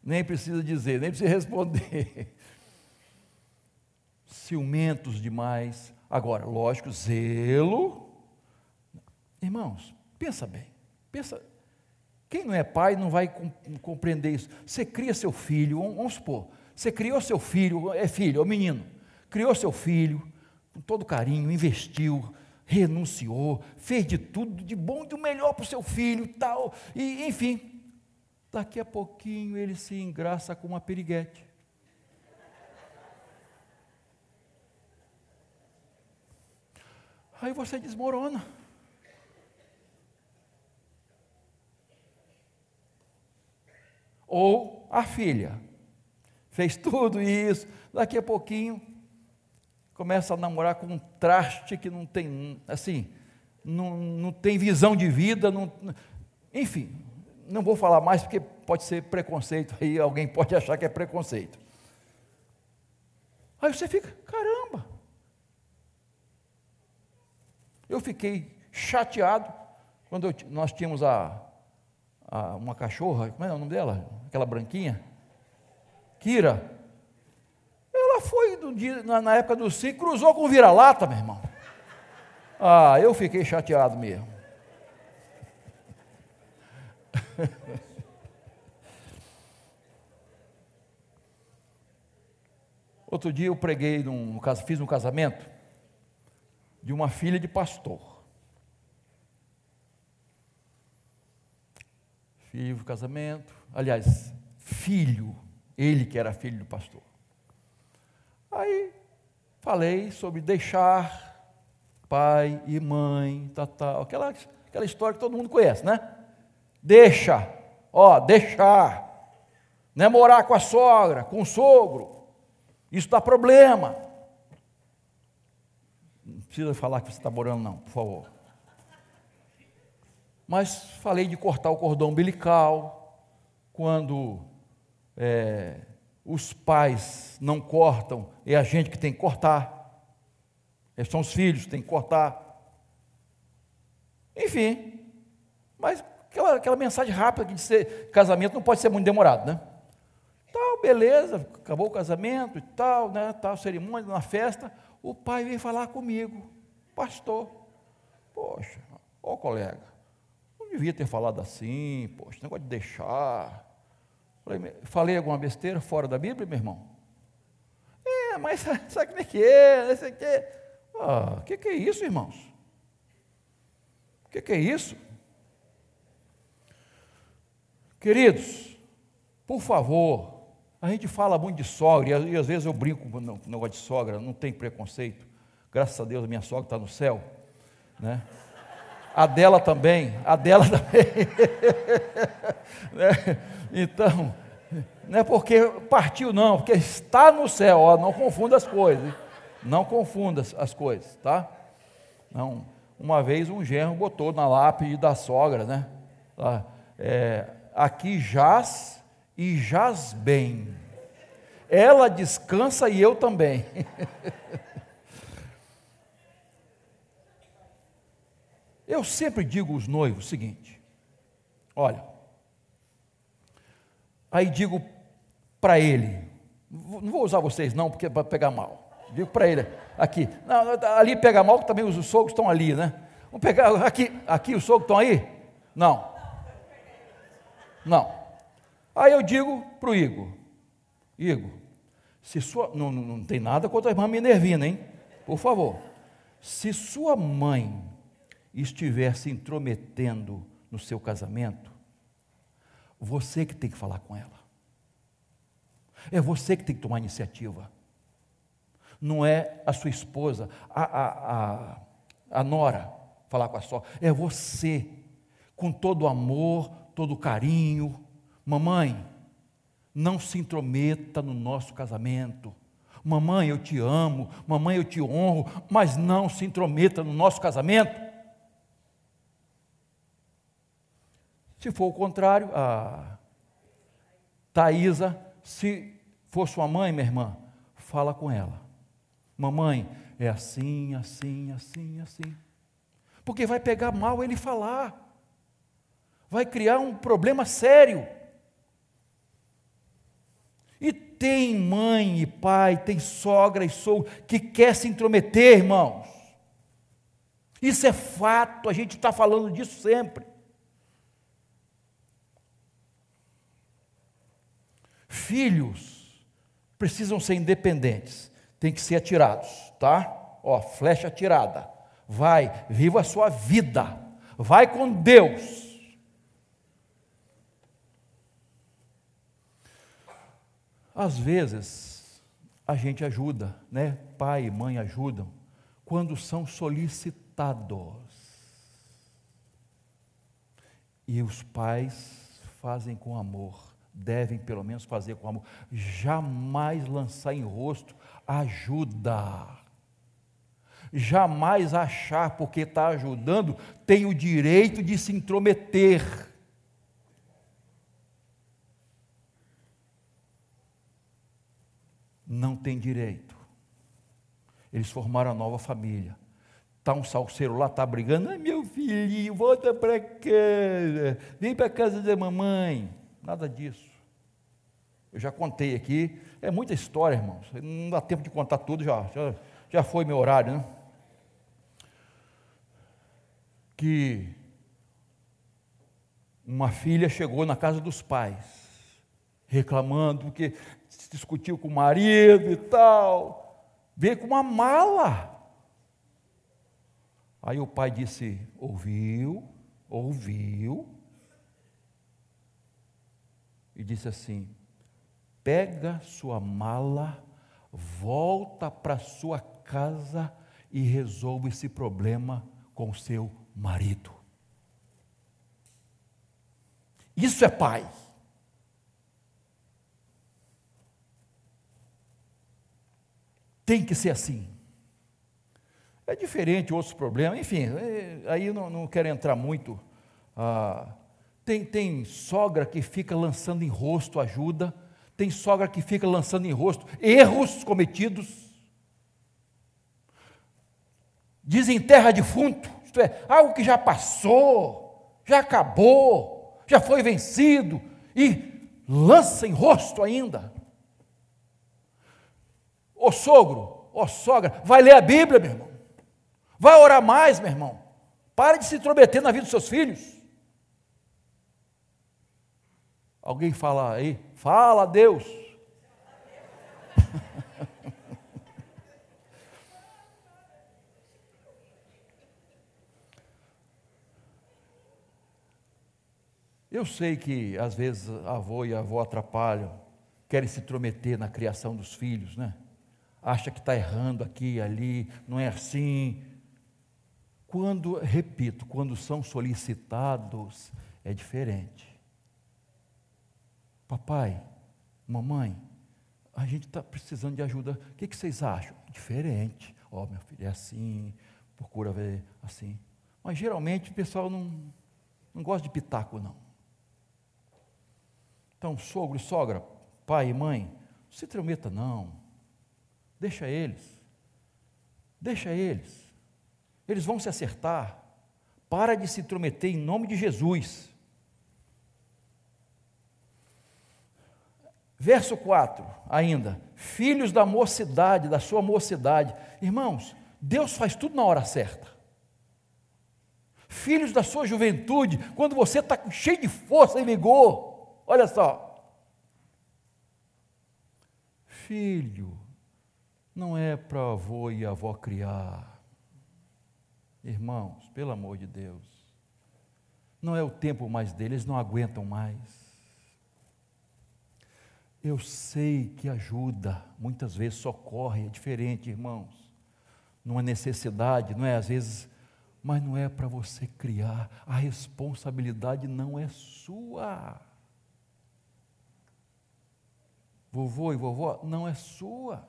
nem precisa dizer, nem precisa responder. Ciumentos demais. Agora, lógico, zelo. Irmãos, pensa bem. Pensa, quem não é pai não vai compreender isso. Você cria seu filho, vamos supor, você criou seu filho, é filho, é o menino, criou seu filho com todo carinho, investiu, renunciou, fez de tudo de bom e do melhor para o seu filho, tal, e enfim, daqui a pouquinho ele se engraça com uma periguete. Aí você desmorona. Ou a filha fez tudo isso, daqui a pouquinho começa a namorar com um traste que não tem, assim, não, não tem visão de vida, não, enfim, não vou falar mais porque pode ser preconceito, aí alguém pode achar que é preconceito. Aí você fica, caramba. Eu fiquei chateado quando eu, nós tínhamos a, a, uma cachorra, como é o nome dela? Aquela branquinha? Kira. Ela foi dia, na, na, época do sim, cruzou com vira-lata, meu irmão. Ah, eu fiquei chateado mesmo. Outro dia eu preguei, num, fiz um casamento de uma filha de pastor. Filho, casamento. Aliás, filho, ele que era filho do pastor. Aí falei sobre deixar pai e mãe, tal, tal, aquela, aquela história que todo mundo conhece, né? Deixa, ó, deixar. Não é morar com a sogra, com o sogro. Isso dá problema. Não precisa falar que você está morando, não, por favor mas falei de cortar o cordão umbilical, quando é, os pais não cortam, é a gente que tem que cortar, é, são os filhos que tem que cortar. Enfim, mas aquela, aquela mensagem rápida de ser casamento não pode ser muito demorado, né? Tal, beleza, acabou o casamento e tal, né? Tal cerimônia, na festa, o pai veio falar comigo, pastor. Poxa, ô colega, não devia ter falado assim, poxa, negócio de deixar. Falei, falei alguma besteira fora da Bíblia, meu irmão? É, mas sabe como é que é? Esse aqui Ah, o que, que é isso, irmãos? O que, que é isso? Queridos, por favor, a gente fala muito de sogra, e às vezes eu brinco com o negócio de sogra, não tem preconceito. Graças a Deus a minha sogra está no céu, né? A dela também, a dela também. né? Então, não é porque partiu, não, porque está no céu, ó, não confunda as coisas, não confunda as coisas, tá? Não, uma vez um genro botou na lápide da sogra, né? É, aqui jaz e jaz bem. Ela descansa e eu também. Eu sempre digo aos noivos o seguinte: olha, aí digo para ele, não vou usar vocês não, porque é para pegar mal. Digo para ele, aqui, não, ali pega mal, que também os, os sogros estão ali, né? Vamos pegar aqui, aqui os sogros estão aí? Não. Não. Aí eu digo para o Igor, Igor, se sua, não, não tem nada contra a irmã Minervina, hein? Por favor. Se sua mãe estiver se intrometendo no seu casamento, você que tem que falar com ela. É você que tem que tomar iniciativa. Não é a sua esposa, a, a, a, a nora, falar com a sogra. É você. com todo o amor, todo o carinho. Mamãe, não se intrometa no nosso casamento. Mamãe, eu te amo, mamãe, eu te honro, mas não se intrometa no nosso casamento. Se for o contrário, a Thaisa, se for sua mãe, minha irmã, fala com ela. Mamãe, é assim, assim, assim, assim. Porque vai pegar mal ele falar. Vai criar um problema sério. E tem mãe e pai, tem sogra e sogro que quer se intrometer, irmãos. Isso é fato, a gente está falando disso sempre. Filhos precisam ser independentes, têm que ser atirados, tá? Ó, flecha atirada. Vai, viva a sua vida. Vai com Deus. Às vezes, a gente ajuda, né? Pai e mãe ajudam, quando são solicitados. E os pais fazem com amor, devem pelo menos fazer com amor, jamais lançar em rosto ajuda. Jamais achar porque está ajudando tem o direito de se intrometer. não tem direito. Eles formaram a nova família. Está um salseiro lá, está brigando. Ai, meu filhinho, volta para casa. Vem para casa da mamãe. Nada disso. Eu já contei aqui. É muita história, irmãos. Não dá tempo de contar tudo, já, já, já foi meu horário, né? Que uma filha chegou na casa dos pais, reclamando, porque discutiu com o marido e tal, veio com uma mala. Aí o pai disse: ouviu, ouviu, e disse assim: pega sua mala, volta para sua casa e resolva esse problema com seu marido. Isso é pai. tem que ser assim. É diferente outros problemas, enfim, é, aí não, não quero entrar muito. Ah, tem, tem sogra que fica lançando em rosto ajuda, tem sogra que fica lançando em rosto erros cometidos. Desenterra defunto, isto é, algo que já passou, já acabou, já foi vencido, e lança em rosto ainda. Ô sogro, ô sogra, vai ler a Bíblia, meu irmão. Vai orar mais, meu irmão. Pare de se intrometer na vida dos seus filhos. Alguém fala aí, fala Deus. Eu sei que às vezes avô e avó atrapalham, querem se intrometer na criação dos filhos, né? acha que está errando aqui e ali, não é assim. Quando, repito, quando são solicitados, é diferente. Papai, mamãe, a gente está precisando de ajuda. O que, que vocês acham? Diferente. Ó, oh, meu filho, é assim, procura ver assim. Mas geralmente o pessoal não, não gosta de pitaco, não. Então, sogro e sogra, pai e mãe, não se trometa, não. Deixa eles. Deixa eles. Eles vão se acertar. Para de se intrometer em nome de Jesus. Verso 4, ainda. Filhos da mocidade, da sua mocidade. Irmãos, Deus faz tudo na hora certa. Filhos da sua juventude, quando você está cheio de força e vigor. Olha só. Filho, não é para avô e avó criar. Irmãos, pelo amor de Deus, não é o tempo mais deles, não aguentam mais. Eu sei que ajuda, muitas vezes socorre, é diferente, irmãos. Numa necessidade, não é? Às vezes, mas não é para você criar, a responsabilidade não é sua. Vovô e vovó, não é sua.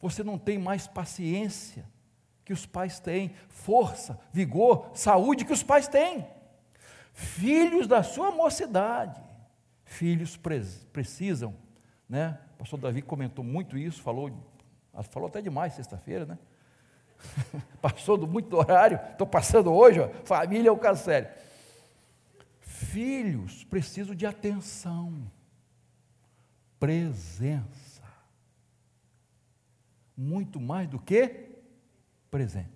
Você não tem mais paciência que os pais têm, força, vigor, saúde que os pais têm. Filhos da sua mocidade, filhos precisam, né? O pastor Davi comentou muito isso, falou, falou até demais sexta-feira, né? Passou do muito horário, estou passando hoje, ó, família é o caso sério. Filhos precisam de atenção, presença, muito mais do que presente.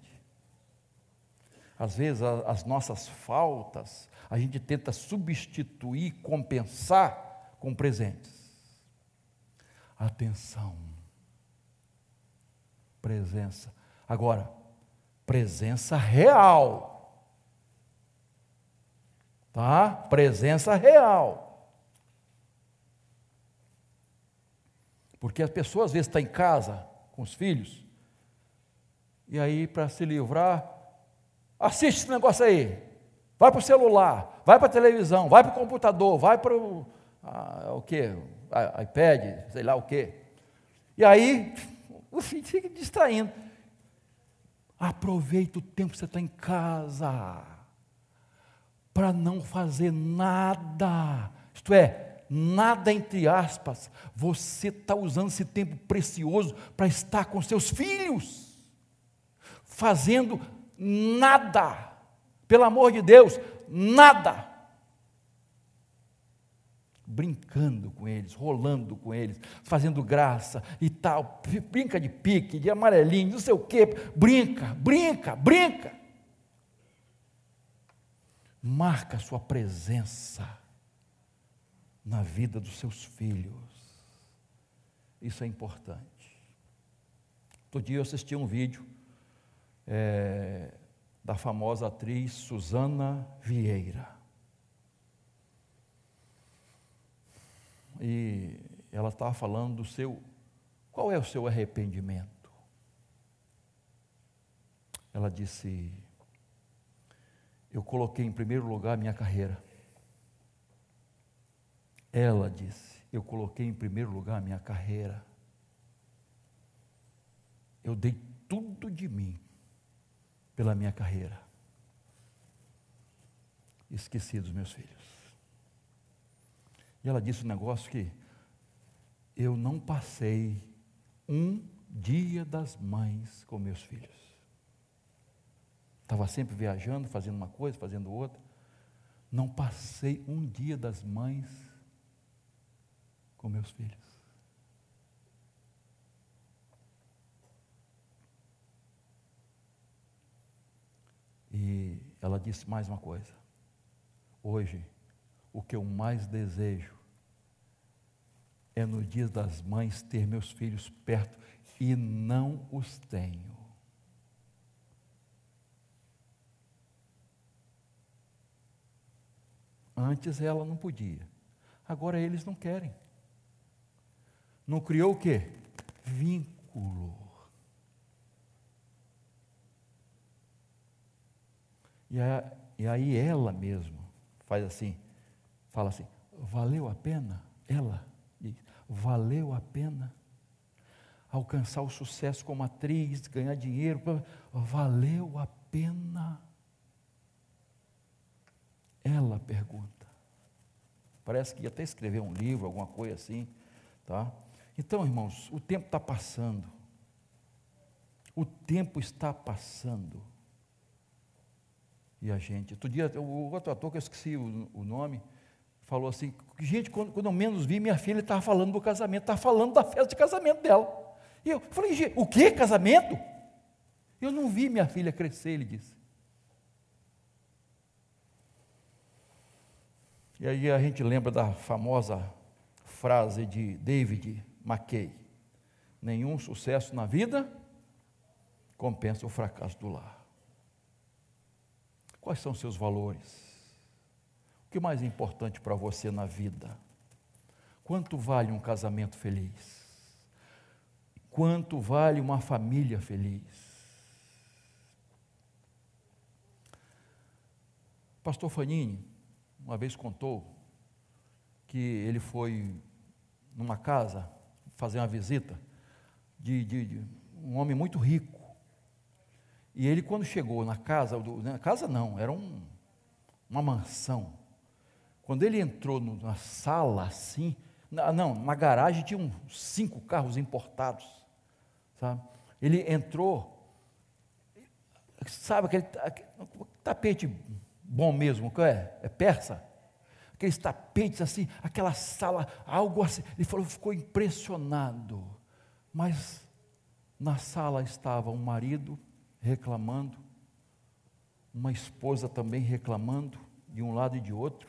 Às vezes as nossas faltas a gente tenta substituir, compensar com presentes. Atenção, presença. Agora, presença real. Tá? Presença real. Porque a pessoa às vezes está em casa com os filhos, e aí para se livrar, assiste esse negócio aí, vai para o celular, vai para a televisão, vai para o computador, vai para o, ah, o quê? iPad, sei lá o quê. E aí o filho fica distraindo. Aproveita o tempo que você está em casa para não fazer nada. Isto é, nada entre aspas. Você está usando esse tempo precioso para estar com seus filhos, fazendo nada. Pelo amor de Deus, nada brincando com eles, rolando com eles, fazendo graça e tal, brinca de pique, de amarelinho, não sei o quê, brinca, brinca, brinca. Marca a sua presença na vida dos seus filhos. Isso é importante. Outro dia eu assisti um vídeo é, da famosa atriz Susana Vieira e ela estava falando do seu. Qual é o seu arrependimento? Ela disse: Eu coloquei em primeiro lugar a minha carreira. Ela disse: Eu coloquei em primeiro lugar a minha carreira. Eu dei tudo de mim pela minha carreira. Esqueci dos meus filhos. E ela disse um negócio que eu não passei um dia das mães com meus filhos. Estava sempre viajando, fazendo uma coisa, fazendo outra. Não passei um dia das mães com meus filhos. E ela disse mais uma coisa. Hoje, o que eu mais desejo é no dia das mães ter meus filhos perto e não os tenho. Antes ela não podia, agora eles não querem. Não criou o quê? Vínculo. E aí ela mesma faz assim, fala assim: valeu a pena? Ela diz: valeu a pena alcançar o sucesso como atriz, ganhar dinheiro, valeu a pena? Ela pergunta. Parece que ia até escrever um livro, alguma coisa assim, tá? Então, irmãos, o tempo está passando. O tempo está passando. E a gente, outro dia, o outro ator que eu esqueci o, o nome, falou assim: gente, quando, quando eu menos vi, minha filha estava falando do casamento, estava falando da festa de casamento dela. E eu falei: gente, o que? Casamento? Eu não vi minha filha crescer, ele disse. E aí a gente lembra da famosa frase de David McKay: Nenhum sucesso na vida compensa o fracasso do lar. Quais são seus valores? O que mais é importante para você na vida? Quanto vale um casamento feliz? Quanto vale uma família feliz? Pastor Fanini, uma vez contou que ele foi numa casa fazer uma visita de, de, de um homem muito rico. E ele, quando chegou na casa, na casa não, era um, uma mansão. Quando ele entrou na sala assim, não, uma garagem tinha uns cinco carros importados, sabe? Ele entrou, sabe aquele, aquele tapete bom mesmo, que é? É persa? Aqueles tapetes assim, aquela sala, algo assim. Ele falou, ficou impressionado. Mas na sala estava um marido reclamando, uma esposa também reclamando, de um lado e de outro,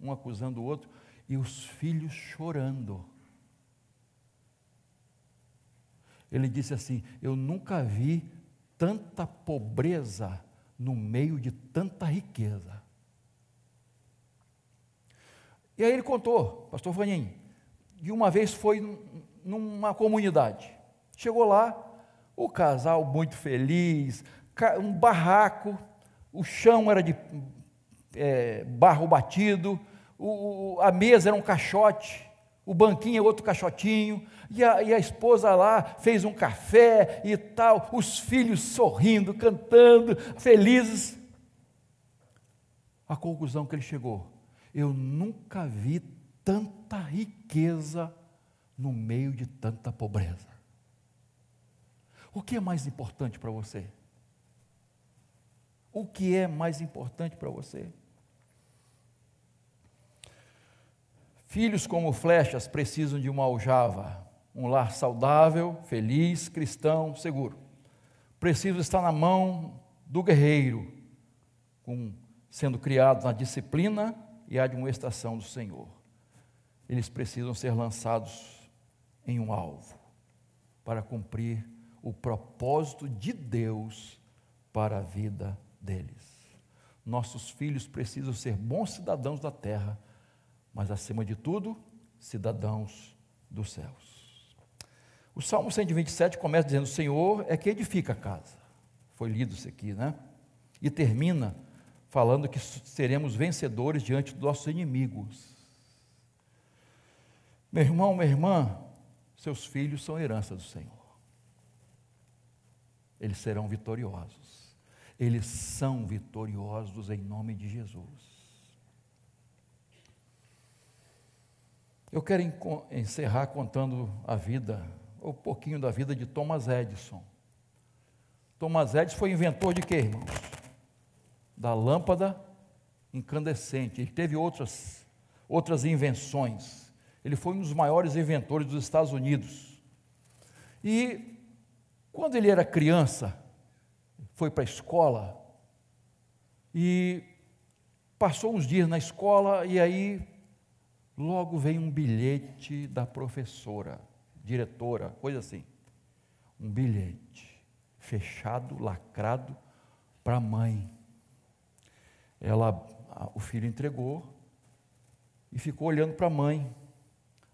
um acusando o outro, e os filhos chorando. Ele disse assim: Eu nunca vi tanta pobreza no meio de tanta riqueza. E aí ele contou, pastor Vaninho, de uma vez foi numa comunidade. Chegou lá, o casal muito feliz, um barraco, o chão era de é, barro batido, o, a mesa era um caixote, o banquinho é outro caixotinho, e a, e a esposa lá fez um café e tal, os filhos sorrindo, cantando, felizes. A conclusão que ele chegou: eu nunca vi tanta riqueza no meio de tanta pobreza. O que é mais importante para você? O que é mais importante para você? Filhos como flechas precisam de uma aljava, um lar saudável, feliz, cristão, seguro. Precisam estar na mão do guerreiro, com, sendo criados na disciplina e admoestação do Senhor. Eles precisam ser lançados em um alvo para cumprir o propósito de Deus para a vida deles. Nossos filhos precisam ser bons cidadãos da terra mas acima de tudo, cidadãos dos céus. O Salmo 127 começa dizendo: O Senhor é que edifica a casa. Foi lido isso aqui, né? E termina falando que seremos vencedores diante dos nossos inimigos. Meu irmão, minha irmã, seus filhos são herança do Senhor. Eles serão vitoriosos. Eles são vitoriosos em nome de Jesus. Eu quero encerrar contando a vida, ou um pouquinho da vida de Thomas Edison. Thomas Edison foi inventor de quê, irmãos? Da lâmpada incandescente. Ele teve outras, outras invenções. Ele foi um dos maiores inventores dos Estados Unidos. E quando ele era criança, foi para a escola e passou uns dias na escola e aí Logo vem um bilhete da professora, diretora, coisa assim. Um bilhete fechado, lacrado para a mãe. Ela, o filho entregou e ficou olhando para a mãe.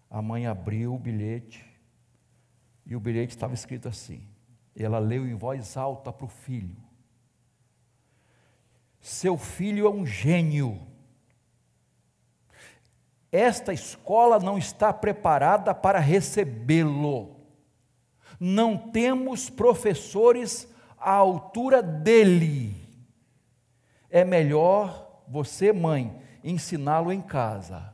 A mãe abriu o bilhete e o bilhete estava escrito assim. Ela leu em voz alta para o filho: Seu filho é um gênio esta escola não está preparada para recebê-lo. Não temos professores à altura dele. É melhor você, mãe, ensiná-lo em casa.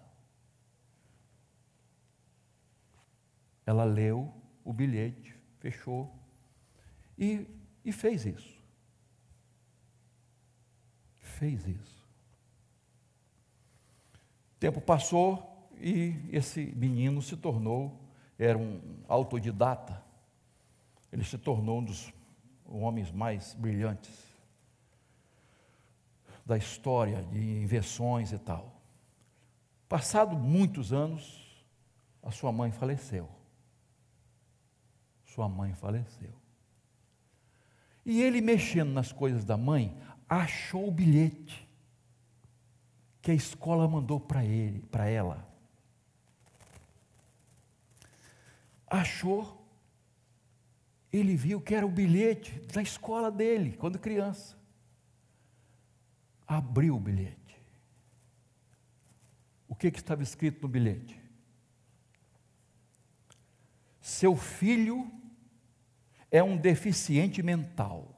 Ela leu o bilhete, fechou e, e fez isso. Fez isso tempo passou e esse menino se tornou, era um autodidata, ele se tornou um dos homens mais brilhantes da história de invenções e tal. Passado muitos anos, a sua mãe faleceu. Sua mãe faleceu. E ele, mexendo nas coisas da mãe, achou o bilhete que a escola mandou para ele, para ela. Achou, ele viu que era o bilhete da escola dele, quando criança. Abriu o bilhete. o que, que estava escrito no bilhete? Seu filho é um deficiente mental.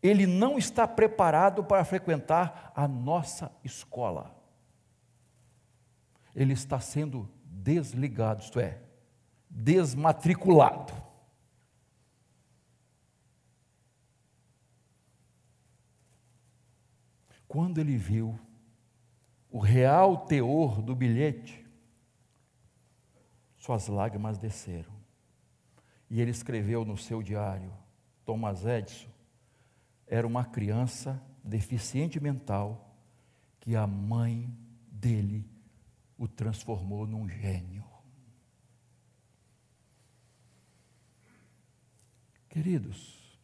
Ele não está preparado para frequentar a nossa escola. Ele está sendo desligado, isto é, desmatriculado. Quando ele viu o real teor do bilhete, suas lágrimas desceram. E ele escreveu no seu diário: Thomas Edison era uma criança deficiente mental que a mãe dele o transformou num gênio. Queridos,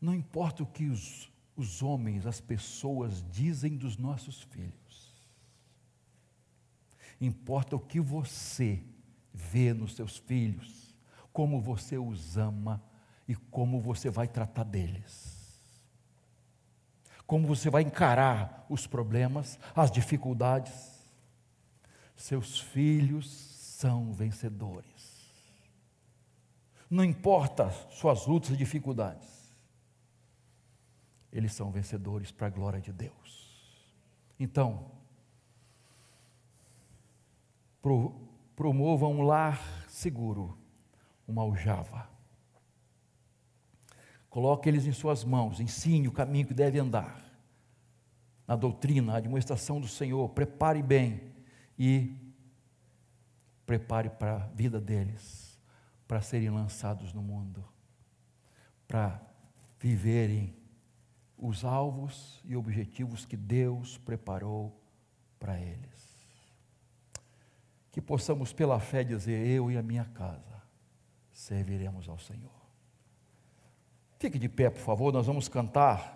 não importa o que os os homens, as pessoas dizem dos nossos filhos. Importa o que você vê nos seus filhos, como você os ama e como você vai tratar deles. Como você vai encarar os problemas, as dificuldades. Seus filhos são vencedores. Não importa suas lutas e dificuldades eles são vencedores para a glória de Deus. Então, pro, promovam um lar seguro, uma aljava. Coloque eles em suas mãos, ensine o caminho que deve andar. Na doutrina, na administração do Senhor, prepare bem e prepare para a vida deles, para serem lançados no mundo, para viverem os alvos e objetivos que Deus preparou para eles. Que possamos, pela fé, dizer: Eu e a minha casa serviremos ao Senhor. Fique de pé, por favor, nós vamos cantar